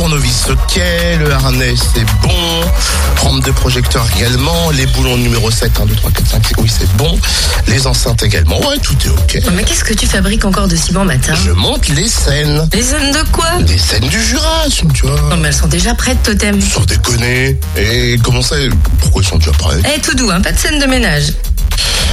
tournevis ok, le harnais c'est bon, rampe de projecteur également, les boulons numéro 7, 1, 2, 3, 4, 5, oui c'est bon, les enceintes également, ouais tout est ok. Mais qu'est-ce que tu fabriques encore de si bon matin? Je monte les scènes. Les scènes de quoi? Les scènes du Jura, tu vois. Non mais elles sont déjà prêtes, Totem. Sans déconner. Et comment ça Pourquoi ils sont déjà prêts Eh, tout doux, hein, pas de scène de ménage.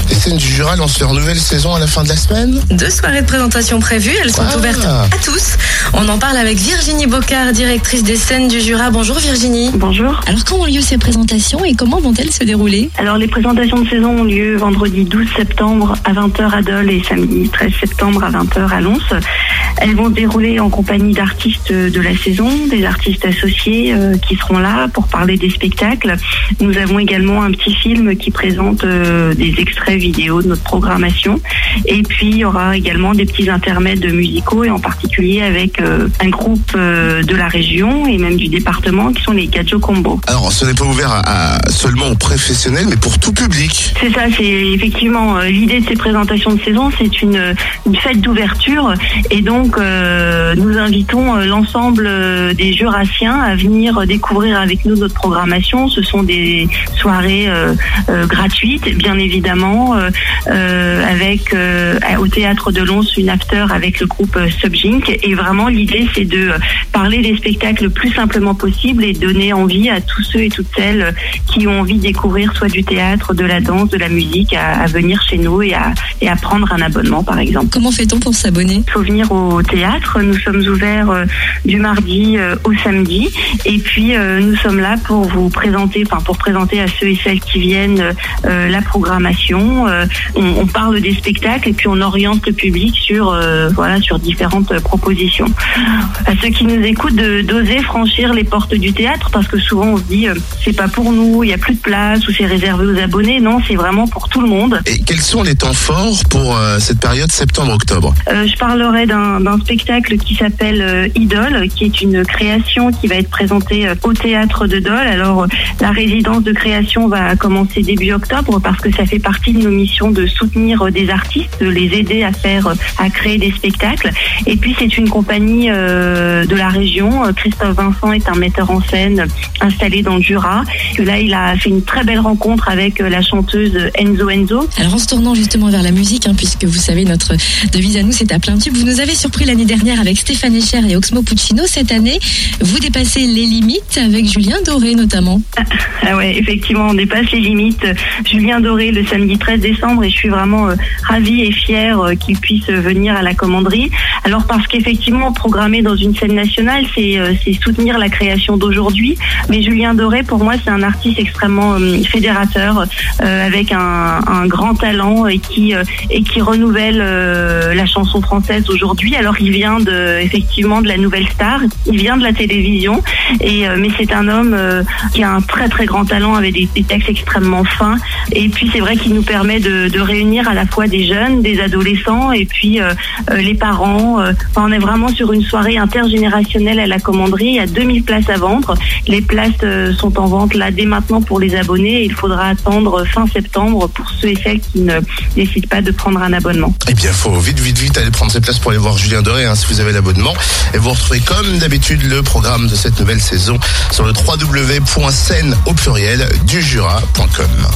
Les scènes du Jura lancent leur nouvelle saison à la fin de la semaine Deux soirées de présentation prévues, elles sont Ah. ouvertes à tous. On en parle avec Virginie Bocard, directrice des scènes du Jura. Bonjour Virginie. Bonjour. Alors quand ont lieu ces présentations et comment vont-elles se dérouler? Alors les présentations de saison ont lieu vendredi 12 septembre à 20h à Dole et samedi 13 septembre à 20h à Lons. Elles vont se dérouler en compagnie d'artistes de la saison, des artistes associés euh, qui seront là pour parler des spectacles. Nous avons également un petit film qui présente euh, des extraits vidéo de notre programmation. Et puis il y aura également des petits intermèdes musicaux et en particulier avec euh, un groupe euh, de la région et même du département qui sont les Gadjo Combo. Alors ce n'est pas ouvert à, à- seulement aux professionnels mais pour tout public. C'est ça, c'est effectivement euh, l'idée de ces présentations de saison, c'est une, une fête d'ouverture et donc euh, nous invitons l'ensemble des Jurassiens à venir découvrir avec nous notre programmation. Ce sont des soirées gratuites, bien évidemment, euh, euh, avec euh, au théâtre de Lons une after avec le groupe Subjink et vraiment l'idée c'est de parler des spectacles le plus simplement possible et donner envie à tous ceux et toutes celles qui ont envie de découvrir soit du théâtre, de la danse, de la musique, à, à venir chez nous et à, et à prendre un abonnement par exemple. Comment fait-on pour s'abonner? Il faut venir au théâtre, nous sommes ouverts euh, du mardi euh, au samedi et puis euh, nous sommes là pour vous présenter, enfin pour présenter à ceux et celles qui viennent la programmation. Euh, on, on parle des spectacles et puis on oriente le public sur euh, voilà sur différentes propositions. À ceux qui nous écoutent d'oser franchir les portes du théâtre parce que souvent on se dit euh, c'est pas pour nous, il y a plus de place ou c'est réservé aux abonnés. Non, c'est vraiment pour tout le monde. Et quels sont les temps forts pour cette période septembre-octobre? Je parlerai d'un spectacle qui s'appelle Idole, qui est une création qui va être présentée au théâtre de Dole. Alors, la résidence de création va commencer début octobre parce que ça fait partie de nos missions de soutenir euh, des artistes, de les aider à faire, euh, à créer des spectacles. Et puis, c'est une compagnie euh, de la région. Christophe Vincent est un metteur en scène installé dans le Jura. Là, il a fait une très belle rencontre avec la chanteuse Enzo Enzo. Alors en se tournant justement vers la musique, hein, puisque vous savez notre devise à nous c'est à plein tube, vous nous avez surpris l'année dernière avec Stéphane Echer et Oxmo Puccino. Cette année, vous dépassez les limites avec Julien Doré notamment. Ah ouais, effectivement, on dépasse les limites. Julien Doré le samedi 13 décembre et je suis vraiment euh, ravie et fière euh, qu'il puisse venir à la commanderie. Alors parce qu'effectivement, programmer dans une scène nationale, c'est euh, soutenir la création d'aujourd'hui. Mais Julien Doré, pour moi, c'est un artiste extrêmement fédérateur, avec un, grand talent et qui et qui renouvelle la chanson française aujourd'hui. Alors il vient de effectivement de la nouvelle star, il vient de la télévision et mais c'est un homme qui a un très très grand talent avec des, des textes extrêmement fins et puis c'est vrai qu'il nous permet de, réunir à la fois des jeunes, des adolescents et puis euh, euh, les parents. Euh, on est vraiment sur une soirée intergénérationnelle à la commanderie. Il y a 2000 places à vendre. Les places sont en vente là dès maintenant pour les abonnés. Il faudra attendre fin septembre pour ceux et celles qui ne décident pas de prendre un abonnement. Eh bien, faut vite, vite, vite aller prendre ses places pour aller voir Julien Doré hein, si vous avez l'abonnement. Et vous retrouvez comme d'habitude le programme de cette nouvelle saison sur le www.scène au pluriel du jura.com.